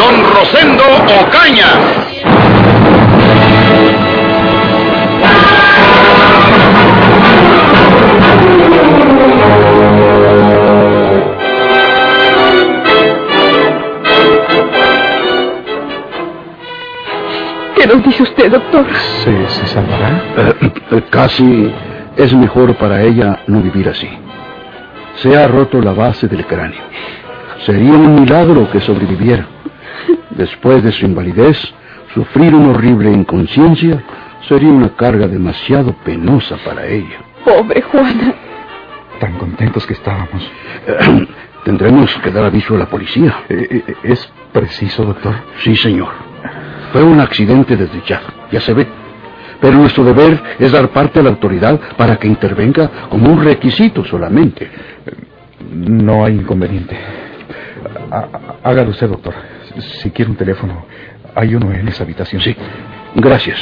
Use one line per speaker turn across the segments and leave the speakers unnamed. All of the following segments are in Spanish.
Don Rosendo Ocaña.
¿Qué nos dice usted, doctor?
¿Se, se salvará?
Eh, casi es mejor para ella no vivir así. Se ha roto la base del cráneo. Sería un milagro que sobreviviera. Después de su invalidez, sufrir una horrible inconsciencia sería una carga demasiado penosa para ella.
Pobre Juana.
Tan contentos que estábamos.
Eh, tendremos que dar aviso a la policía.
Eh, eh, ¿Es preciso, doctor?
Sí, señor. Fue un accidente desdichado, ya se ve. Pero nuestro deber es dar parte a la autoridad para que intervenga como un requisito solamente.
No hay inconveniente. Há- Hágalo usted, doctor. Si quiere un teléfono, hay uno en esa habitación.
Sí, gracias.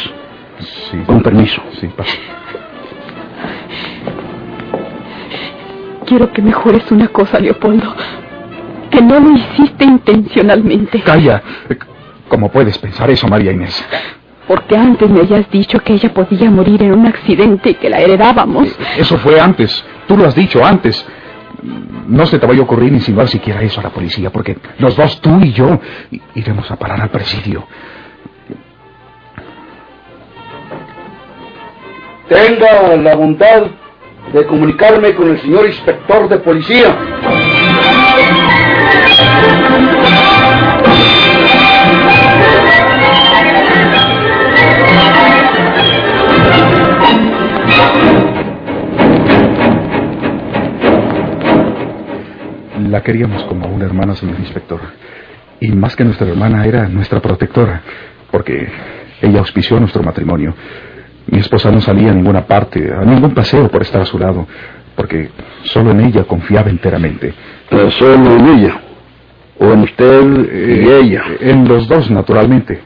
Sí.
Con permiso.
Sí, pase.
Quiero que me jures una cosa, Leopoldo. Que no lo hiciste intencionalmente.
Calla. ¿Cómo puedes pensar eso, María Inés?
Porque antes me habías dicho que ella podía morir en un accidente y que la heredábamos.
Eso fue antes. Tú lo has dicho antes. No se te vaya a ocurrir insinuar siquiera eso a la policía, porque los dos, tú y yo, iremos a parar al presidio.
Tenga la bondad de comunicarme con el señor inspector de policía.
La queríamos como una hermana, señor inspector. Y más que nuestra hermana, era nuestra protectora, porque ella auspició nuestro matrimonio. Mi esposa no salía a ninguna parte, a ningún paseo por estar a su lado, porque solo en ella confiaba enteramente.
Eh, solo en ella. O en usted y ella.
En los dos, naturalmente.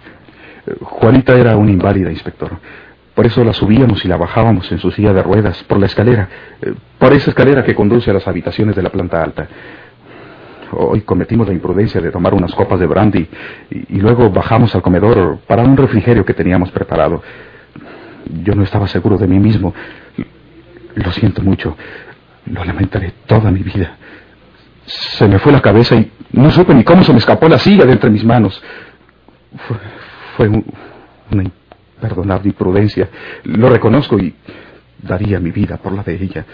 Eh, Juanita era una inválida, inspector. Por eso la subíamos y la bajábamos en su silla de ruedas por la escalera, eh, por esa escalera que conduce a las habitaciones de la planta alta. Hoy cometimos la imprudencia de tomar unas copas de brandy y, luego bajamos al comedor para un refrigerio que teníamos preparado. Yo no estaba seguro de mí mismo. Lo siento mucho. Lo lamentaré toda mi vida. Se me fue la cabeza y no supe ni cómo se me escapó la silla de entre mis manos. Fue, fue un- una imperdonable imprudencia. Lo reconozco y daría mi vida por la de ella.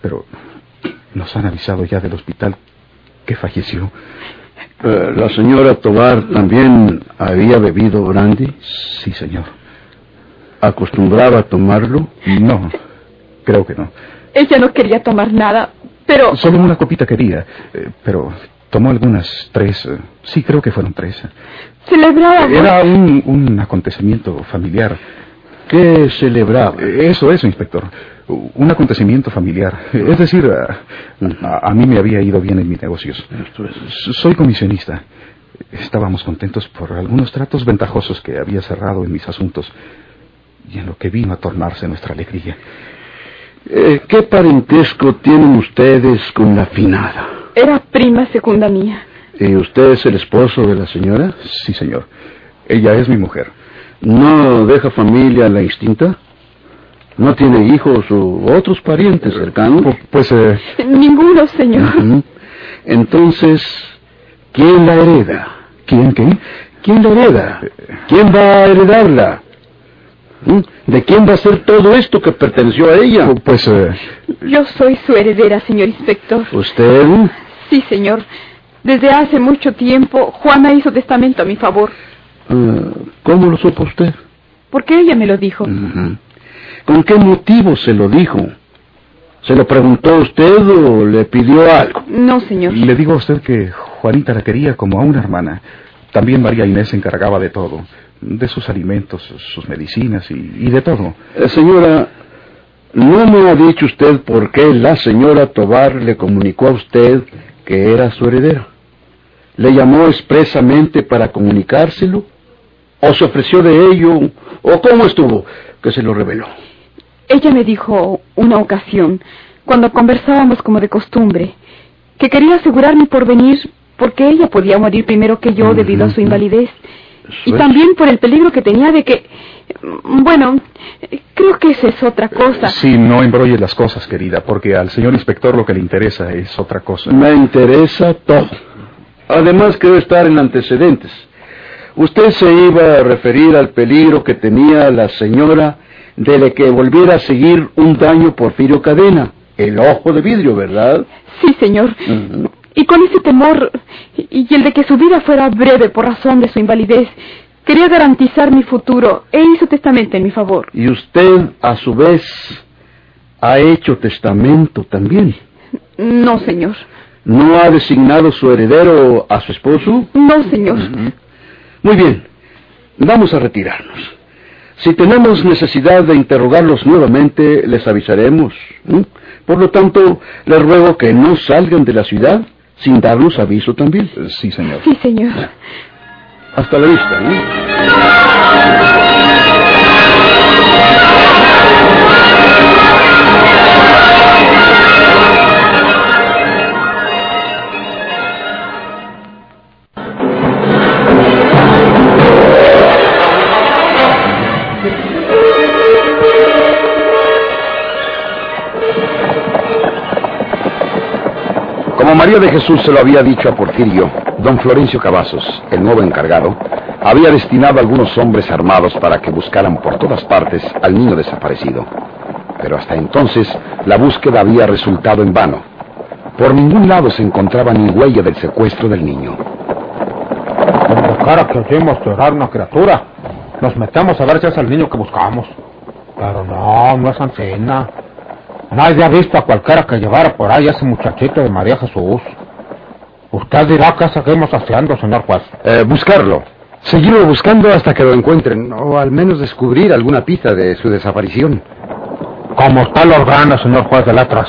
Pero nos han avisado ya del hospital que falleció.
Eh, la señora Tobar también había bebido brandy.
Sí, señor.
¿Acostumbraba a tomarlo?
No, creo que no.
Ella no quería tomar nada, pero
Solo una copita quería, eh, pero tomó algunas tres. eh, sí, creo que fueron tres.
celebrábamos.
Era un, un acontecimiento familiar.
¿Qué celebraba?
Eh, Eso, eso, inspector. Un acontecimiento familiar. Es decir, a, a- a mí me había ido bien en mis negocios. Soy comisionista. Estábamos contentos por algunos tratos ventajosos que había cerrado en mis asuntos y en lo que vino a tornarse nuestra alegría.
Eh, ¿Qué parentesco tienen ustedes con la finada?
Era prima segunda mía.
¿Y usted es el esposo de la señora?
Sí, señor. Ella es mi mujer.
¿No deja familia la instinta? ¿No tiene hijos u otros parientes cercanos?
Pu- Pues, eh,
Ninguno, señor.
Entonces, ¿quién la hereda?
¿quién qué?
¿Quién la hereda? ¿Quién va a heredarla? ¿Mm? ¿De quién va a ser todo esto que perteneció a ella?
Pu- Pues, eh,
Yo soy su heredera, señor inspector.
¿Usted?
Sí, señor. Desde hace mucho tiempo, Juana hizo testamento a mi favor,
Ah, ¿Cómo lo supo usted?
porque ella me lo dijo.
¿Con qué motivo se lo dijo? ¿Se lo preguntó usted o le pidió algo?
No, señor.
le digo a usted que Juanita la quería como a una hermana. También María Inés se encargaba de todo, de sus alimentos, sus medicinas y, y de todo.
Eh, señora, ¿no me ha dicho usted por qué la señora Tobar le comunicó a usted que era su heredera? ¿Le llamó expresamente para comunicárselo? ¿O se ofreció de ello? ¿O cómo estuvo que se lo reveló?
Ella me dijo una ocasión, cuando conversábamos como de costumbre, que quería asegurar mi porvenir porque ella podía morir primero que yo debido a su invalidez. Y también por el peligro que tenía de que... Bueno, creo que esa es otra cosa.
Sí, no embrolle las cosas, querida, porque al señor inspector lo que le interesa es otra cosa.
Me interesa todo. Además, quiero estar en antecedentes. Usted se iba a referir al peligro que tenía la señora de que volviera a seguir un daño Porfirio Cadena, el ojo de vidrio, ¿verdad?
Sí, señor. Y con ese temor y el de que su vida fuera breve por razón de su invalidez, quería garantizar mi futuro e hizo testamento en mi favor.
¿Y usted, a su vez, ha hecho testamento también?
No, señor.
¿No ha designado su heredero a su esposo?
No, señor.
Muy bien, vamos a retirarnos. Si tenemos necesidad de interrogarlos nuevamente, les avisaremos. Por lo tanto, les ruego que no salgan de la ciudad sin darnos aviso también.
Sí, señor.
Sí, señor.
Hasta la vista.
Como María de Jesús se lo había dicho a Porfirio, don Florencio Cavazos, el nuevo encargado, había destinado algunos hombres armados para que buscaran por todas partes al niño desaparecido. Pero hasta entonces la búsqueda había resultado en vano. Por ningún lado se encontraba ni huella del secuestro del niño.
De cara que oímos llorar una criatura, nos metemos a ver si es el niño que buscamos. Pero no, no es Ancina. Nadie ha visto a cualquiera que llevara por ahí a ese muchachito de María Jesús. Usted dirá qué seguimos haciendo, señor juez.
Eh, buscarlo. Seguirlo buscando hasta que lo encuentren, o al menos descubrir alguna pista de su desaparición.
Como usted lo ordena, señor juez de letras.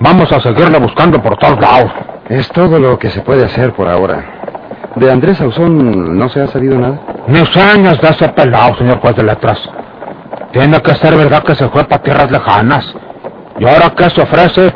Vamos a seguirle buscando por todos lados.
Es todo lo que se puede hacer por ahora. ¿De Andrés Ausón no se ha sabido nada?
Ni años de ese pelado, señor juez de letras. Tiene que ser verdad que se fue para tierras lejanas. ¿Y ahora qué se ofrece?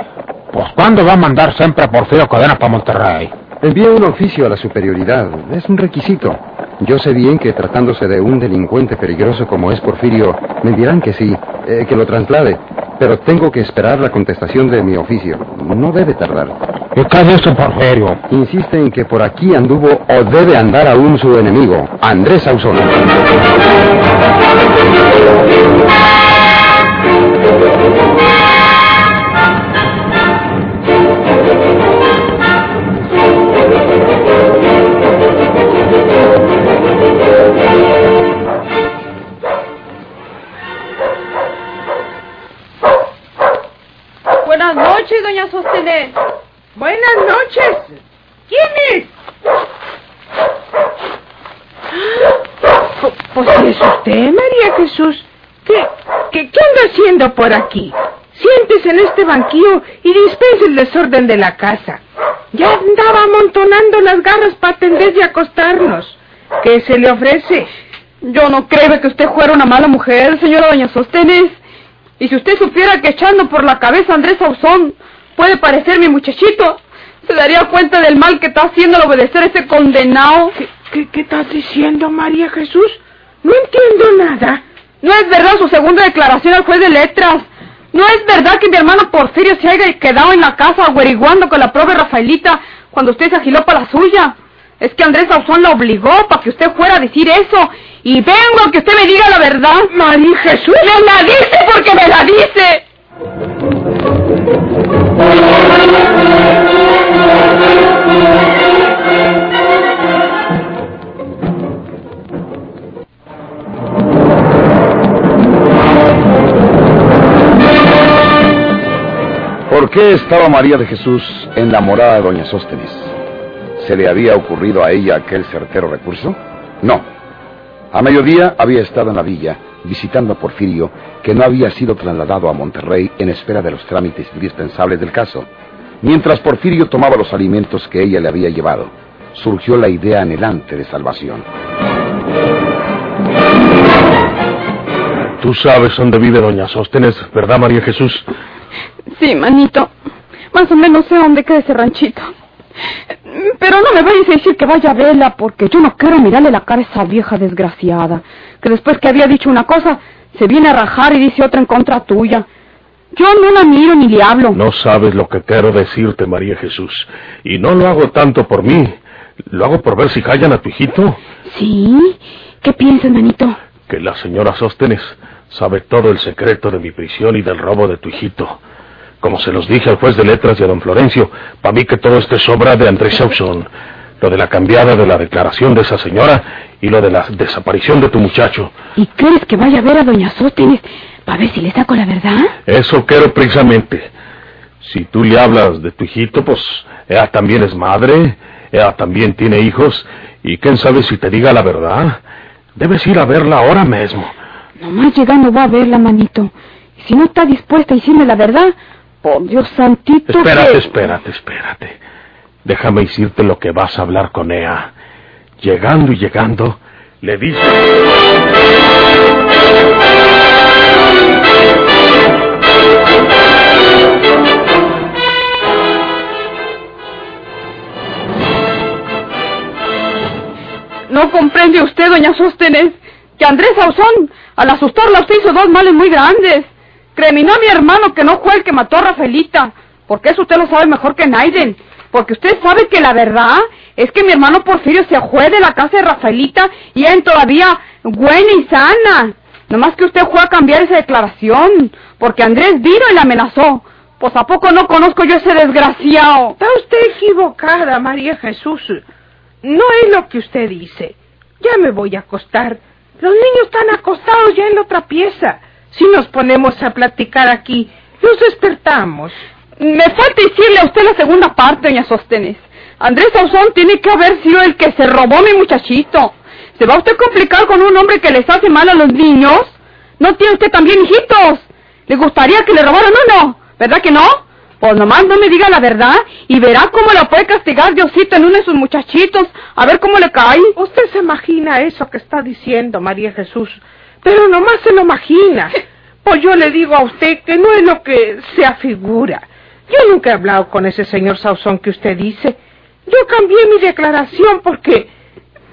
Pues ¿cuándo va a mandar siempre a Porfirio Cadena para Monterrey?
Envía un oficio a la superioridad. Es un requisito. Yo sé bien que tratándose de un delincuente peligroso como es Porfirio, me dirán que sí, eh, que lo traslade. Pero tengo que esperar la contestación de mi oficio. No debe tardar.
¿Y qué dice Porfirio?
Insiste en que por aquí anduvo o debe andar aún su enemigo, Andrés Ausón.
Doña Sostener.
Buenas noches. ¿Quién es? Pues, pues es usted, María Jesús. ¿Qué, qué, qué anda haciendo por aquí? Siéntese en este banquillo y dispense el desorden de la casa. Ya andaba amontonando las garras para atender y acostarnos. ¿Qué se le ofrece?
Yo no creo que usted fuera una mala mujer, señora doña Sostenes. Y si usted supiera que echando por la cabeza a Andrés Ausón puede parecer mi muchachito, se daría cuenta del mal que está haciendo al obedecer a ese condenado.
¿Qué, qué, qué estás diciendo, María Jesús? No entiendo nada.
No es verdad su segunda declaración al juez de letras. No es verdad que mi hermano Porfirio se haya quedado en la casa averiguando con la pobre Rafaelita cuando usted se agiló para la suya. Es que Andrés Ausón la obligó para que usted fuera a decir eso. Y vengo a que usted me diga la verdad.
María Jesús.
¡Me la dice porque me la dice!
¿Por qué estaba María de Jesús en la morada de Doña Sóstenes? se le había ocurrido a ella aquel certero recurso? No. A mediodía había estado en la villa visitando a Porfirio, que no había sido trasladado a Monterrey en espera de los trámites indispensables del caso. Mientras Porfirio tomaba los alimentos que ella le había llevado, surgió la idea anhelante de salvación.
Tú sabes dónde vive doña Sóstenes, ¿verdad, María Jesús?
Sí, manito. Más o menos sé dónde queda ese ranchito. Pero no me vayas a decir que vaya a verla, porque yo no quiero mirarle la cara a esa vieja desgraciada, que después que había dicho una cosa, se viene a rajar y dice otra en contra tuya. Yo no la miro ni le hablo.
No sabes lo que quiero decirte, María Jesús. Y no lo hago tanto por mí. Lo hago por ver si callan a tu hijito.
¿Sí? ¿Qué piensas, manito?
Que la señora Sóstenes sabe todo el secreto de mi prisión y del robo de tu hijito. Como se los dije al juez de letras y a don Florencio, para mí que todo esto es obra de Andrés Sauzón. Lo de la cambiada de la declaración de esa señora y lo de la desaparición de tu muchacho.
¿Y crees que vaya a ver a doña Sóstenes para ver si le saco la verdad?
Eso quiero precisamente. Si tú le hablas de tu hijito, pues ella también es madre, ella también tiene hijos, y quién sabe si te diga la verdad. Debes ir a verla ahora mismo.
Nomás llegando va a verla, manito. Y si no está dispuesta a decirme la verdad, por Dios santito.
Espérate,
que-
espérate, espérate. Déjame decirte lo que vas a hablar con ella. Llegando y llegando, le dice...
No comprende usted, doña Sóstenes, que Andrés Sauzón, al asustarla, usted hizo dos males muy grandes. Criminó a mi hermano que no fue el que mató a Rafaelita, porque eso usted lo sabe mejor que Naiden. Porque usted sabe que la verdad es que mi hermano Porfirio se fue de la casa de Rafaelita y él todavía buena y sana. Nomás que usted fue a cambiar esa declaración, porque Andrés vino y la amenazó. Pues a poco no conozco yo ese desgraciado.
Está usted equivocada, María Jesús. No es lo que usted dice. Ya me voy a acostar. Los niños están acostados ya en la otra pieza. Si nos ponemos a platicar aquí, los despertamos.
Me falta decirle a usted la segunda parte, doña Sostenes. Andrés Sauzón tiene que haber sido el que se robó mi muchachito. ¿Se va usted a complicar con un hombre que les hace mal a los niños? ¿No tiene usted también hijitos? ¿Le gustaría que le robaran uno? ¿Verdad que no? Pues nomás no me diga la verdad y verá cómo la puede castigar Diosito en uno de sus muchachitos. A ver cómo le cae.
Usted se imagina eso que está diciendo, María Jesús. Pero nomás se lo imagina. Pues yo le digo a usted que no es lo que se afigura. Yo nunca he hablado con ese señor Sauzón que usted dice. Yo cambié mi declaración porque...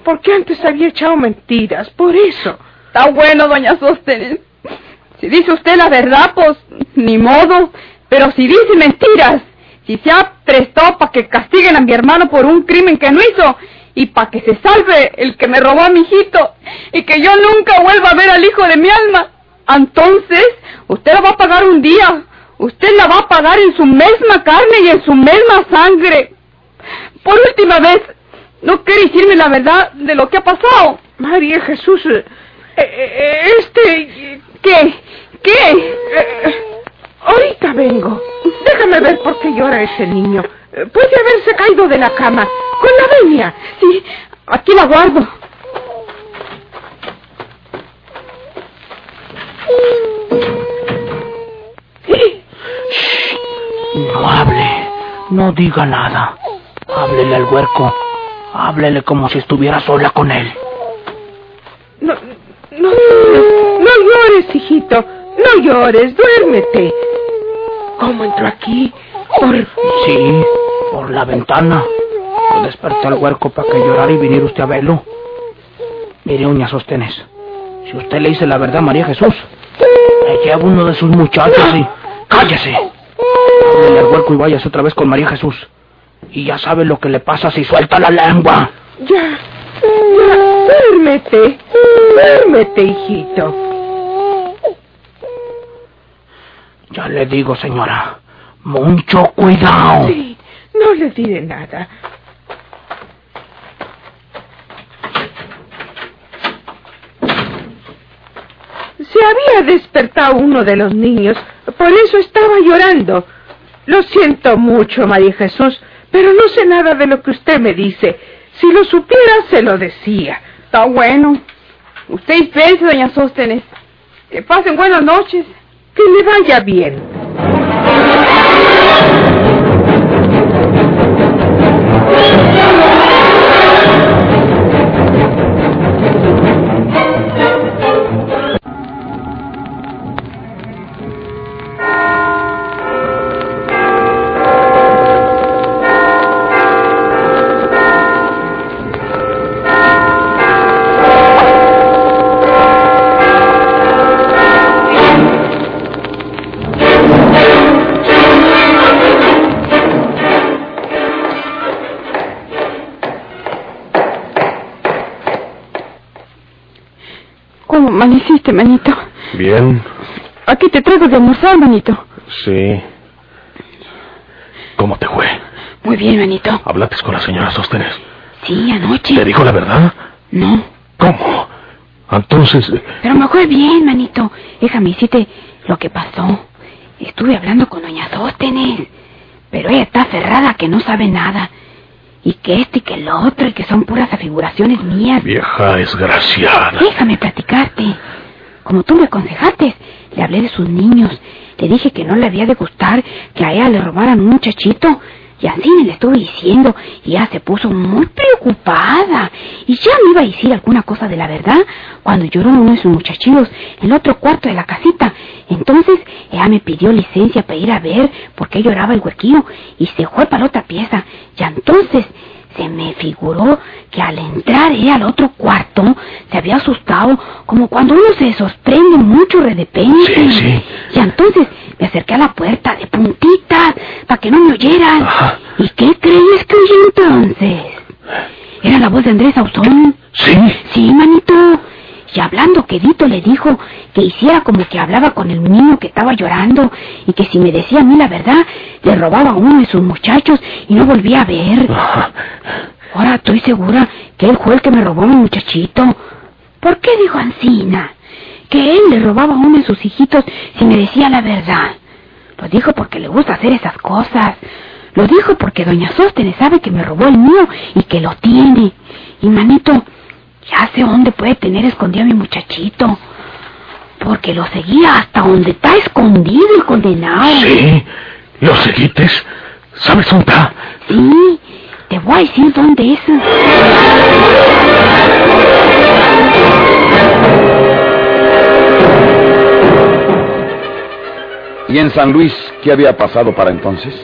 porque antes había echado mentiras, por eso.
Está bueno, doña Sostenes. Si dice usted la verdad, pues ni modo. Pero si dice mentiras, si se ha prestado para que castiguen a mi hermano por un crimen que no hizo y para que se salve el que me robó a mi hijito y que yo nunca vuelva a ver al hijo de mi alma, entonces usted la va a pagar un día. Usted la va a pagar en su misma carne y en su misma sangre. Por última vez, ¿no quiere decirme la verdad de lo que ha pasado?
María Jesús, eh, eh, este...
¿Qué? ¿Qué?
Ahorita vengo. Déjame ver por qué llora ese niño. Puede haberse caído de la cama. Con la venia.
Sí, aquí la guardo.
No hable, no diga nada. Háblele al huerco. Háblele como si estuviera sola con él.
No, no no llores, hijito. No llores, duérmete. ¿Cómo entró aquí? Por...
Sí, por la ventana. Yo desperté al huerco para que llorara y viniera usted a verlo. Mire, uña sostenes. Si usted le dice la verdad a María Jesús, me lleva uno de sus muchachos y... ¡Cállese! Háblele al huerco y váyase otra vez con María Jesús. Y ya sabe lo que le pasa si suelta la lengua.
Ya, ya, duérmete. Duérmete, hijito.
Ya le digo, señora. Mucho cuidado.
Sí, no le diré nada. Se había despertado uno de los niños, por eso estaba llorando. Lo siento mucho, María Jesús, pero no sé nada de lo que usted me dice. Si lo supiera, se lo decía.
Está bueno. Usted dispense, doña Sóstenes. Que pasen buenas noches.
Que le vaya bien.
¿Cómo amaneciste, manito?
Bien,
Aquí te traigo de almorzar, manito.
sí. ¿Cómo te fue?
Muy bien, manito.
¿Hablaste con la señora Sóstenes?
Sí, anoche.
¿Te dijo la verdad?
No,
¿Cómo? Entonces, eh,
pero me fue bien, manito. Déjame decirte lo que pasó. Estuve hablando con doña Sóstenes, pero ella está cerrada que no sabe nada. Y que este y que el otro, y que son puras afiguraciones mías.
vieja desgraciada.
Déjame platicarte. Como tú me aconsejaste, le hablé de sus niños. Le dije que no le había de gustar que a ella le robaran un muchachito. Y así me le estuve diciendo, y ella se puso muy preocupada. Y ya me iba a decir alguna cosa de la verdad cuando lloró uno de sus muchachitos en el otro cuarto de la casita. Entonces ella me pidió licencia para ir a ver por qué lloraba el huerquillo y se fue para la otra pieza. Y entonces se me figuró que al entrar ella al otro cuarto se había asustado como cuando uno se sorprende mucho de repente.
Sí, sí.
Y entonces me acerqué a la puerta de puntitas para que no me oyeran.
Ajá.
¿Y qué crees que oí entonces? Era la voz de Andrés Ausón.
¿Sí?
Sí, manito. Y hablando quedito le dijo que hiciera como que hablaba con el niño que estaba llorando y que si me decía a mí la verdad, le robaba a uno de sus muchachos y no volvía a ver. Ahora estoy segura que él fue el que me robó a mi muchachito. ¿Por qué dijo Ancina? Que él le robaba a uno de sus hijitos si me decía la verdad. Lo dijo porque le gusta hacer esas cosas. Lo dijo porque doña Sóstenes sabe que me robó el mío y que lo tiene. Y manito, ya sé dónde puede tener escondido a mi muchachito. Porque lo seguía hasta donde está escondido el condenado.
¿Sí? ¿Lo seguites? ¿Sabes dónde está?
Sí, te voy a decir dónde es.
¿Y en San Luis qué había pasado para entonces?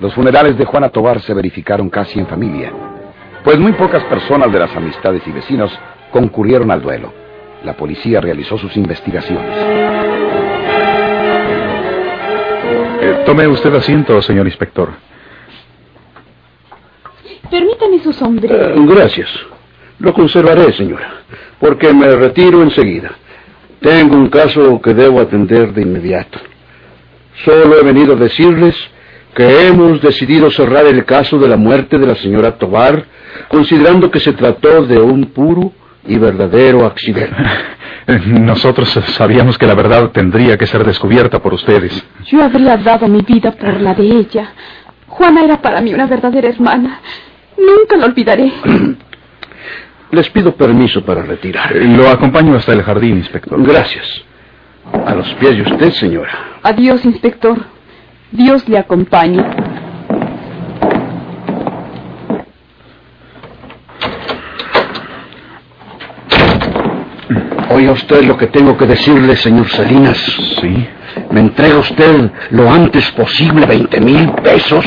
Los funerales de Juana Tobar se verificaron casi en familia, pues muy pocas personas de las amistades y vecinos concurrieron al duelo. La policía realizó sus investigaciones.
Eh, tome usted asiento, señor inspector.
Permítame su sombrero.
Eh, gracias. Lo conservaré, señora, porque me retiro enseguida. Tengo un caso que debo atender de inmediato. Solo he venido a decirles que hemos decidido cerrar el caso de la muerte de la señora Tobar, considerando que se trató de un puro y verdadero accidente.
Nosotros sabíamos que la verdad tendría que ser descubierta por ustedes.
Yo habría dado mi vida por la de ella. Juana era para mí una verdadera hermana. Nunca la olvidaré.
Les pido permiso para retirar.
Eh, Lo acompaño hasta el jardín, inspector.
Gracias. A los pies de usted, señora.
Adiós, inspector. Dios le acompañe.
Oiga usted lo que tengo que decirle, señor Salinas.
Sí.
¿Me entrega usted lo antes posible 20 mil pesos?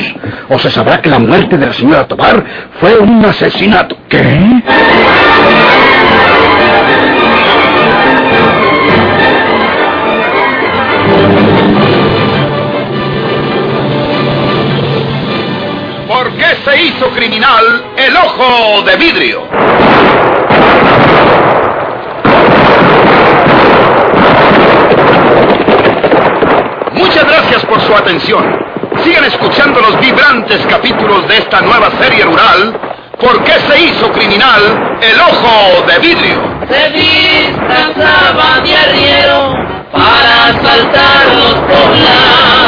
¿O se sabrá que la muerte de la señora Tobar fue un asesinato?
¿Qué?
Se hizo criminal el ojo de vidrio? Muchas gracias por su atención. Sigan escuchando los vibrantes capítulos de esta nueva serie rural. ¿Por qué se hizo criminal el ojo de vidrio?
se disfrazaba de arriero para asaltar los poblados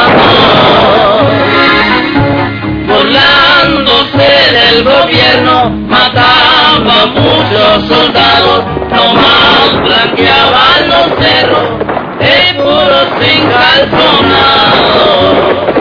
el gobierno mataba a muchos soldados, nomás blanqueaban los cerros de puros encalzonados.